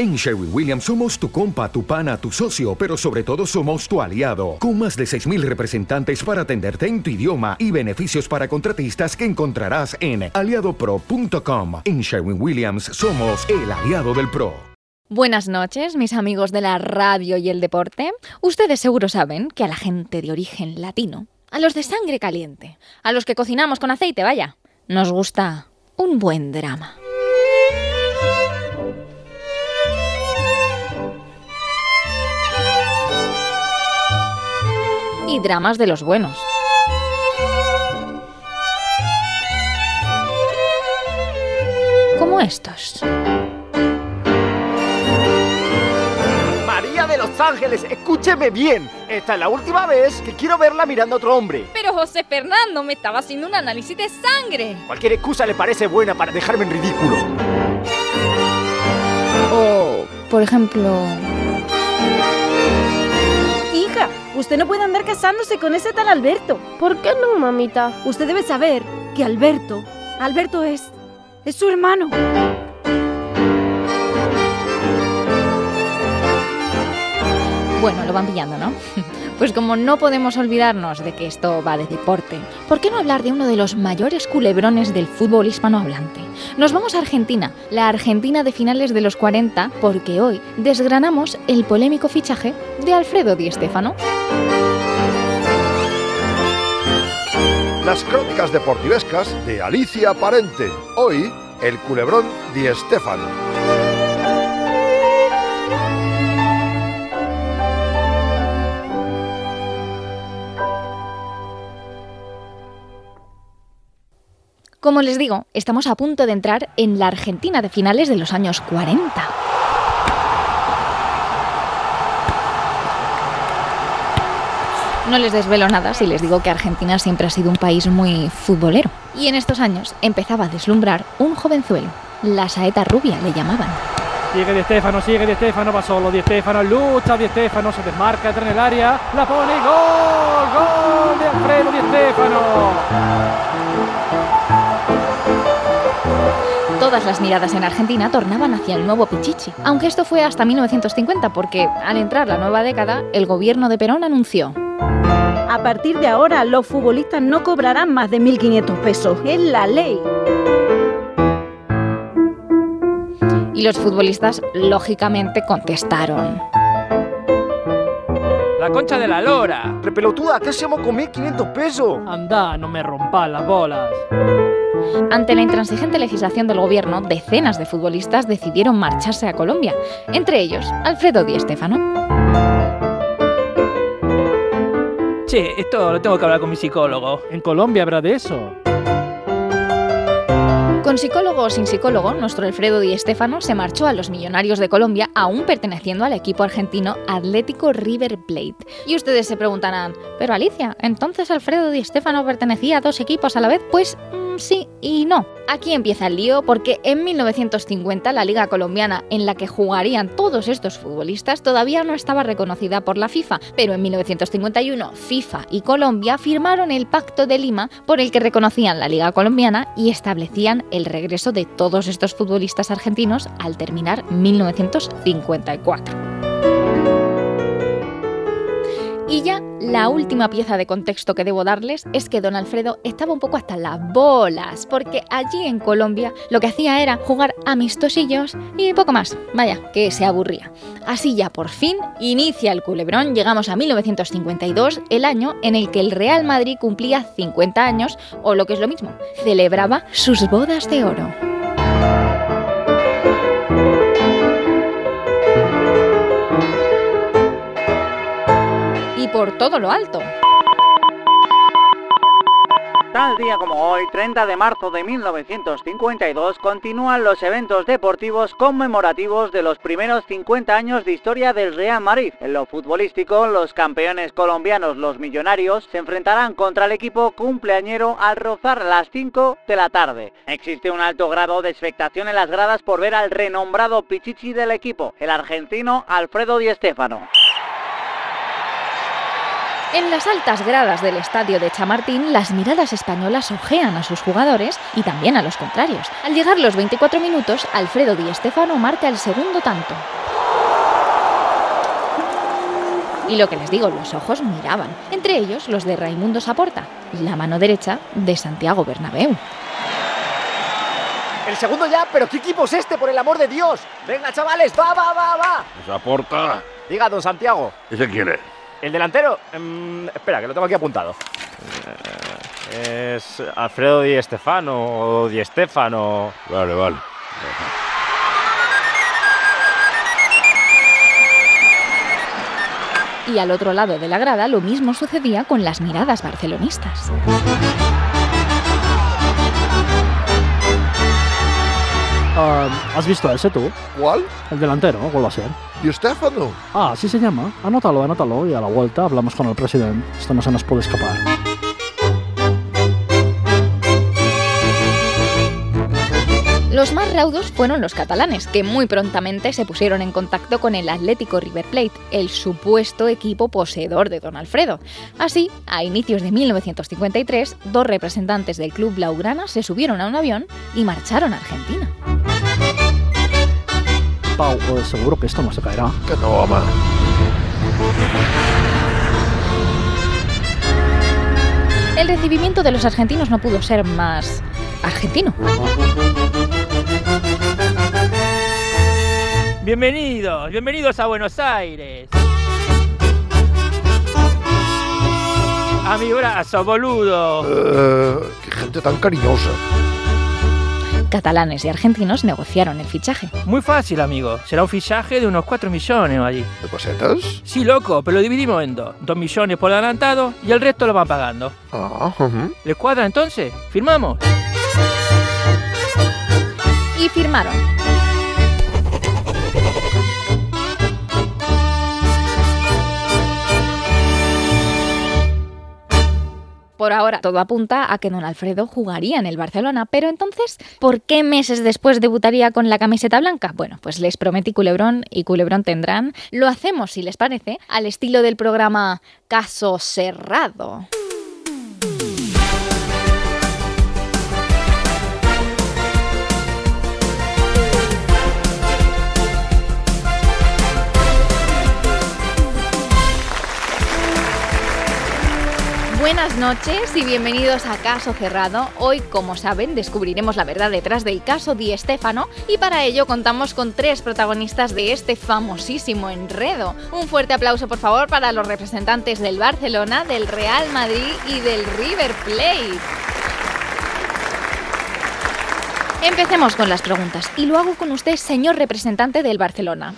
En Sherwin Williams somos tu compa, tu pana, tu socio, pero sobre todo somos tu aliado, con más de 6.000 representantes para atenderte en tu idioma y beneficios para contratistas que encontrarás en aliadopro.com. En Sherwin Williams somos el aliado del PRO. Buenas noches, mis amigos de la radio y el deporte. Ustedes seguro saben que a la gente de origen latino, a los de sangre caliente, a los que cocinamos con aceite, vaya, nos gusta un buen drama. Y dramas de los buenos. Como estos. María de los Ángeles, escúcheme bien. Esta es la última vez que quiero verla mirando a otro hombre. Pero José Fernando me estaba haciendo un análisis de sangre. Cualquier excusa le parece buena para dejarme en ridículo. O, por ejemplo... Usted no puede andar casándose con ese tal Alberto. ¿Por qué no, mamita? Usted debe saber que Alberto, Alberto es, es su hermano. Bueno, lo van pillando, ¿no? Pues como no podemos olvidarnos de que esto va de deporte, ¿por qué no hablar de uno de los mayores culebrones del fútbol hispanohablante? Nos vamos a Argentina, la Argentina de finales de los 40, porque hoy desgranamos el polémico fichaje de Alfredo Di Stéfano. Las crónicas deportivescas de Alicia Parente. Hoy, el culebrón Di Stéfano. Como les digo, estamos a punto de entrar en la Argentina de finales de los años 40. No les desvelo nada si les digo que Argentina siempre ha sido un país muy futbolero. Y en estos años empezaba a deslumbrar un jovenzuelo. La saeta rubia le llamaban. Sigue Di Stefano, sigue Di Stefano, va solo Di Stefano, lucha Di Stefano, se desmarca, entra en el área, la pone gol, gol de Alfredo Di Stefano. Todas las miradas en Argentina tornaban hacia el nuevo Pichichi, aunque esto fue hasta 1950 porque al entrar la nueva década, el gobierno de Perón anunció A partir de ahora, los futbolistas no cobrarán más de 1.500 pesos. Es la ley. y los futbolistas lógicamente contestaron. La concha de la lora. Repelotuda, ¿qué hacemos con 1500 pesos? Anda, no me rompas las bolas. Ante la intransigente legislación del gobierno, decenas de futbolistas decidieron marcharse a Colombia, entre ellos Alfredo Di Stéfano. Che, esto lo tengo que hablar con mi psicólogo. En Colombia habrá de eso. Con psicólogo o sin psicólogo, nuestro Alfredo Di Stéfano se marchó a los Millonarios de Colombia, aún perteneciendo al equipo argentino Atlético River Plate. Y ustedes se preguntarán, pero Alicia, ¿entonces Alfredo Di Stéfano pertenecía a dos equipos a la vez? Pues sí y no. Aquí empieza el lío porque en 1950 la liga colombiana en la que jugarían todos estos futbolistas todavía no estaba reconocida por la FIFA, pero en 1951 FIFA y Colombia firmaron el Pacto de Lima por el que reconocían la liga colombiana y establecían el regreso de todos estos futbolistas argentinos al terminar 1954. Y ya la última pieza de contexto que debo darles es que don Alfredo estaba un poco hasta las bolas, porque allí en Colombia lo que hacía era jugar amistosillos y poco más. Vaya, que se aburría. Así ya por fin inicia el culebrón, llegamos a 1952, el año en el que el Real Madrid cumplía 50 años, o lo que es lo mismo, celebraba sus bodas de oro. Y por todo lo alto. Tal día como hoy, 30 de marzo de 1952, continúan los eventos deportivos conmemorativos de los primeros 50 años de historia del Real Madrid. En lo futbolístico, los campeones colombianos, los millonarios, se enfrentarán contra el equipo cumpleañero al rozar las 5 de la tarde. Existe un alto grado de expectación en las gradas por ver al renombrado pichichi del equipo, el argentino Alfredo Di Stéfano. En las altas gradas del estadio de Chamartín, las miradas españolas ojean a sus jugadores y también a los contrarios. Al llegar los 24 minutos, Alfredo Di Stéfano marca el segundo tanto. Y lo que les digo, los ojos miraban, entre ellos los de Raimundo Saporta, la mano derecha de Santiago Bernabéu. El segundo ya, pero ¿qué equipo es este, por el amor de Dios? Venga, chavales, va, va, va, va. Saporta. Diga, don Santiago. ¿Ese quién es? ¿El delantero? Em, espera, que lo tengo aquí apuntado. Eh, es Alfredo Di Stefano o Di Stefano. Vale, vale. Y al otro lado de la grada lo mismo sucedía con las miradas barcelonistas. Ah, ¿Has visto ese tú? ¿Cuál? El delantero, ¿cuál va a ser? Di Stefano. Ah, así se llama. Anótalo, anótalo y a la vuelta hablamos con el presidente. Esto no se nos puede escapar. Los más raudos fueron los catalanes, que muy prontamente se pusieron en contacto con el Atlético River Plate, el supuesto equipo poseedor de Don Alfredo. Así, a inicios de 1953, dos representantes del club Blaugrana se subieron a un avión y marcharon a Argentina. Pau, seguro que esto no se caerá. Que no, home. El recibimiento de los argentinos no pudo ser más argentino. Bienvenidos, bienvenidos a Buenos Aires. A mi brazo, boludo. Eh, qué gente tan cariñosa. Catalanes y argentinos negociaron el fichaje. Muy fácil, amigo. Será un fichaje de unos 4 millones allí. ¿De pesetas? Sí, loco, pero lo dividimos en dos. 2 millones por adelantado y el resto lo van pagando. Ah, ujú. ¿Les cuadra entonces? ¿Firmamos? Y firmaron. Por ahora todo apunta a que don Alfredo jugaría en el Barcelona, pero entonces, ¿por qué meses después debutaría con la camiseta blanca? Bueno, pues les prometí culebrón y culebrón tendrán. Lo hacemos, si les parece, al estilo del programa Caso Cerrado. Buenas noches y bienvenidos a Caso Cerrado. Hoy, como saben, descubriremos la verdad detrás del caso Di Stéfano y para ello contamos con tres protagonistas de este famosísimo enredo. Un fuerte aplauso, por favor, para los representantes del Barcelona, del Real Madrid y del River Plate. Empecemos con las preguntas y lo hago con usted, señor representante del Barcelona.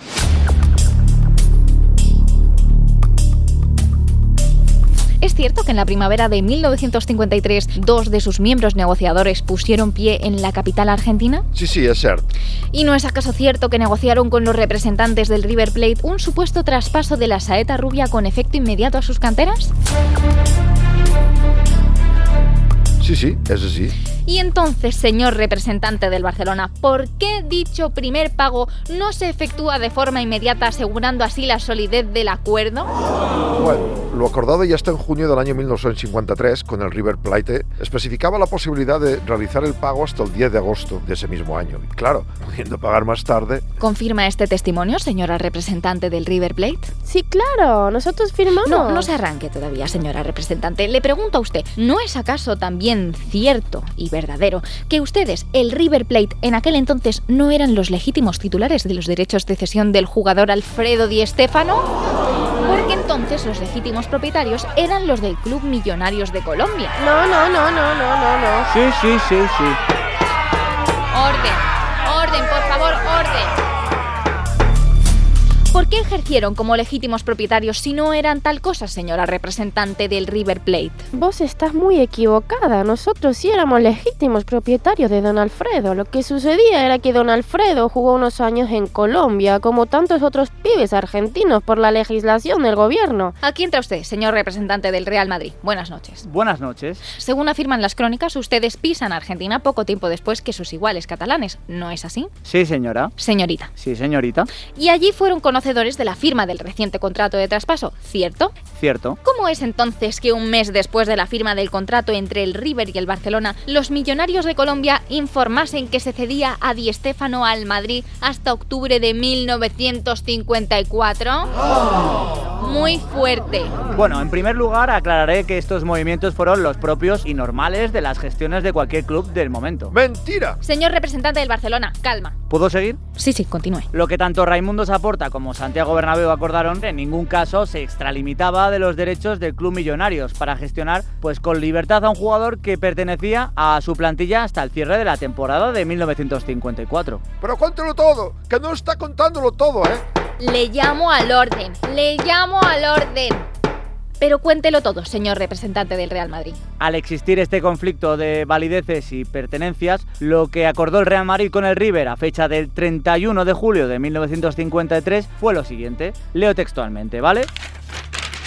¿Es cierto que en la primavera de 1953 dos de sus miembros negociadores pusieron pie en la capital argentina? Sí, sí, és cert. ¿Y no es acaso cierto que negociaron con los representantes del River Plate un supuesto traspaso de la saeta rubia con efecto inmediato a sus canteras? Sí, sí, és així. Y entonces, señor representante del Barcelona, ¿por qué dicho primer pago no se efectúa de forma inmediata asegurando así la solidez del acuerdo? Bueno, lo acordado ya está en junio del año 1953 con el River Plate. Especificaba la posibilidad de realizar el pago hasta el 10 de agosto de ese mismo año. Y claro, pudiendo pagar más tarde, ¿Confirma este testimonio, señora representante del River Plate? Sí, claro, nosotros firmamos. No, no se arranque todavía, señora representante. Le pregunto a usted, ¿no es acaso también cierto y verdadero que ustedes, el River Plate, en aquel entonces no eran los legítimos titulares de los derechos de cesión del jugador Alfredo Di Stéfano? Porque entonces los legítimos propietarios eran los del Club Millonarios de Colombia. No, no, no, no, no, no, no. Sí, sí, sí, sí. Orden, orden, por favor, orden. ¿Por qué ejercieron como legítimos propietarios si no eran tal cosa, señora representante del River Plate? Vos estás muy equivocada. Nosotros sí éramos legítimos propietarios de don Alfredo. Lo que sucedía era que don Alfredo jugó unos años en Colombia, como tantos otros pibes argentinos, por la legislación del gobierno. Aquí entra usted, señor representante del Real Madrid. Buenas noches. Buenas noches. Según afirman las crónicas, ustedes pisan Argentina poco tiempo después que sus iguales catalanes. ¿No es así? Sí, señora. Señorita. Sí, señorita. Y allí fueron conocedores de de la firma del reciente contrato de traspaso, ¿cierto? Cierto. ¿Cómo es entonces que un mes después de la firma del contrato entre el River y el Barcelona, los millonarios de Colombia informasen que se cedía a Di Stéfano al Madrid hasta octubre de 1954? Muy fuerte. Bueno, en primer lugar aclararé que estos movimientos fueron los propios y normales de las gestiones de cualquier club del momento. ¡Mentira! Señor representante del Barcelona, calma. ¿Puedo seguir? Sí, sí, continúe. Lo que tanto Raimundo Saporta como Santiago Bernabéu acordaron en ningún caso se extralimitaba de los derechos del club Millonarios para gestionar pues con libertad a un jugador que pertenecía a su plantilla hasta el cierre de la temporada de 1954. Pero cuéntelo todo, que no está contándolo todo, ¿eh? Le llamo al orden, le llamo al orden. Pero cuéntelo todo, señor representante del Real Madrid. Al existir este conflicto de valideces y pertenencias, lo que acordó el Real Madrid con el River a fecha del 31 de julio de 1953 fue lo siguiente. Leo textualmente, ¿vale?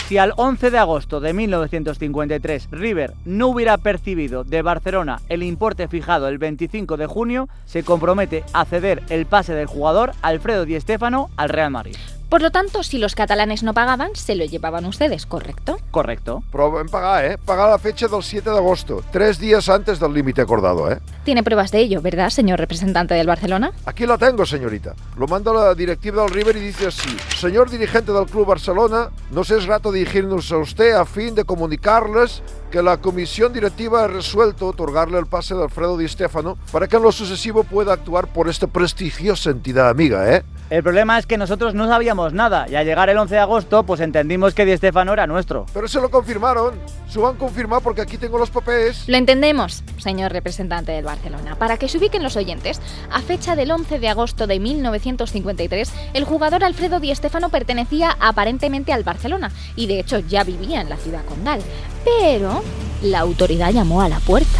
Si al 11 de agosto de 1953 River no hubiera percibido de Barcelona el importe fijado el 25 de junio, se compromete a ceder el pase del jugador Alfredo Di Stéfano al Real Madrid. Por lo tanto, si los catalanes no pagaban, se lo llevaban ustedes, ¿correcto? Correcto. Però vam pagar, eh? Pagar la fecha del 7 de agosto, tres días antes del límite acordado, ¿eh? Tiene pruebas de ello, ¿verdad, señor representante del Barcelona? Aquí la tengo, señorita. Lo manda la directiva del River y dice así. Señor dirigente del Club Barcelona, nos es rato dirigirnos a usted a fin de comunicarles que la comisión directiva ha resuelto otorgarle el pase de Alfredo Di Stéfano para que en lo sucesivo pueda actuar por esta prestigiosa entidad amiga, ¿eh? El problema es que nosotros no sabíamos nada y al llegar el 11 de agosto pues entendimos que Di Stéfano era nuestro. Pero se lo confirmaron. Han confirmado porque aquí tengo los papeles. Lo entendemos, señor representante del Barcelona. Para que se ubiquen los oyentes, a fecha del 11 de agosto de 1953, el jugador Alfredo Di Stéfano pertenecía aparentemente al Barcelona y de hecho ya vivía en la ciudad condal. Pero la autoridad llamó a la puerta.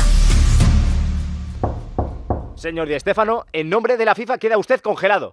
Señor Di Stéfano, en nombre de la FIFA queda usted congelado.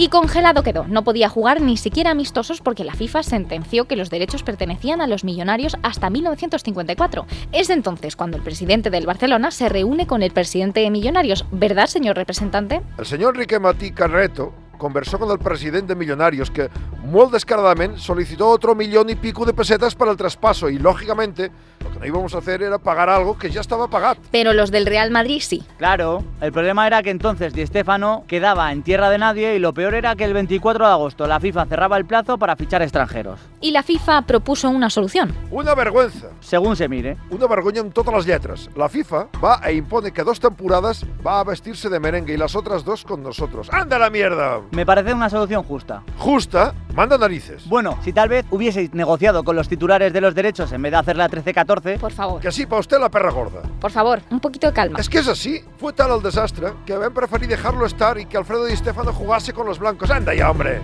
Y congelado quedó. No podía jugar ni siquiera amistosos porque la FIFA sentenció que los derechos pertenecían a los millonarios hasta 1954. Es entonces cuando el presidente del Barcelona se reúne con el presidente de Millonarios. ¿Verdad, señor representante? El senyor Enrique Matí Carreto conversó con el presidente de Millonarios que, muy descaradamente, solicitó otro millón y pico de pesetas para el traspaso y, lógicamente, lo que no íbamos a hacer era pagar algo que ya estaba pagado. Pero los del Real Madrid sí. Claro, el problema era que entonces Di Stéfano quedaba en tierra de nadie y lo peor era que el 24 de agosto la FIFA cerraba el plazo para fichar extranjeros. Y la FIFA propuso una solución. Una vergüenza. Según se mire. Una vergonya en todas las letras. La FIFA va e impone que dos temporadas va a vestirse de merengue y las otras dos con nosotros. ¡Anda la mierda! Me parece una solución justa. Justa, manda narices. Bueno, si tal vez hubieseis negociado con los titulares de los derechos en vez de hacer la 13-14, Por favor, Que así para usted la perra gorda. por favor, un poquito de calma. Es que es así. Fue tal el desastre que habían preferido dejarlo estar y que Alfredo Di Stéfano jugase con los blancos. ¡Anda ya, hombre!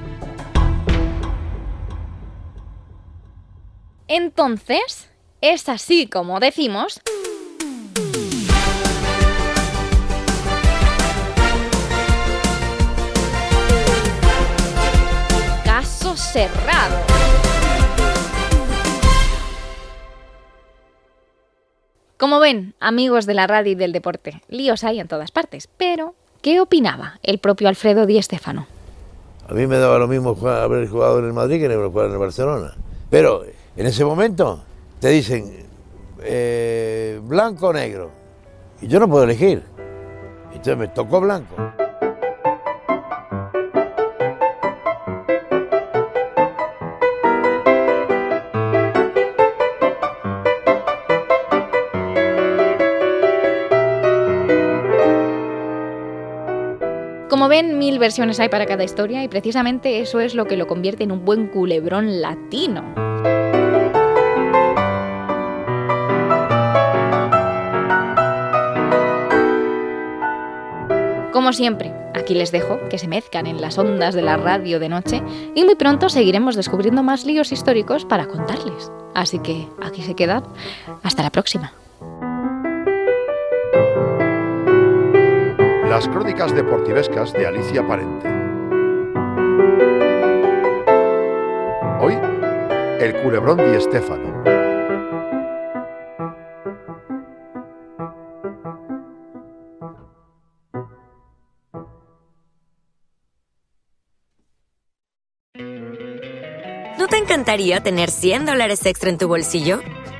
Entonces, es así como decimos. Cerrado. Como ven, amigos de la radio y del deporte, líos hay en todas partes, pero ¿qué opinaba el propio Alfredo Di Stéfano? A mí me daba lo mismo haber jugado en el Madrid que jugado en el Barcelona. Pero en ese momento te dicen eh, blanco o negro. Y yo no puedo elegir. Entonces me tocó blanco. Como ven, mil versiones hay para cada historia y precisamente eso es lo que lo convierte en un buen culebrón latino. Como siempre, aquí les dejo que se mezcan en las ondas de la radio de noche y muy pronto seguiremos descubriendo más líos históricos para contarles. Así que aquí se quedan. Hasta la próxima. Las crónicas deportivescas de Alicia Parente. Hoy, el culebrón di Estefano. ¿No te encantaría tener 100 dólares extra en tu bolsillo?